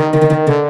Música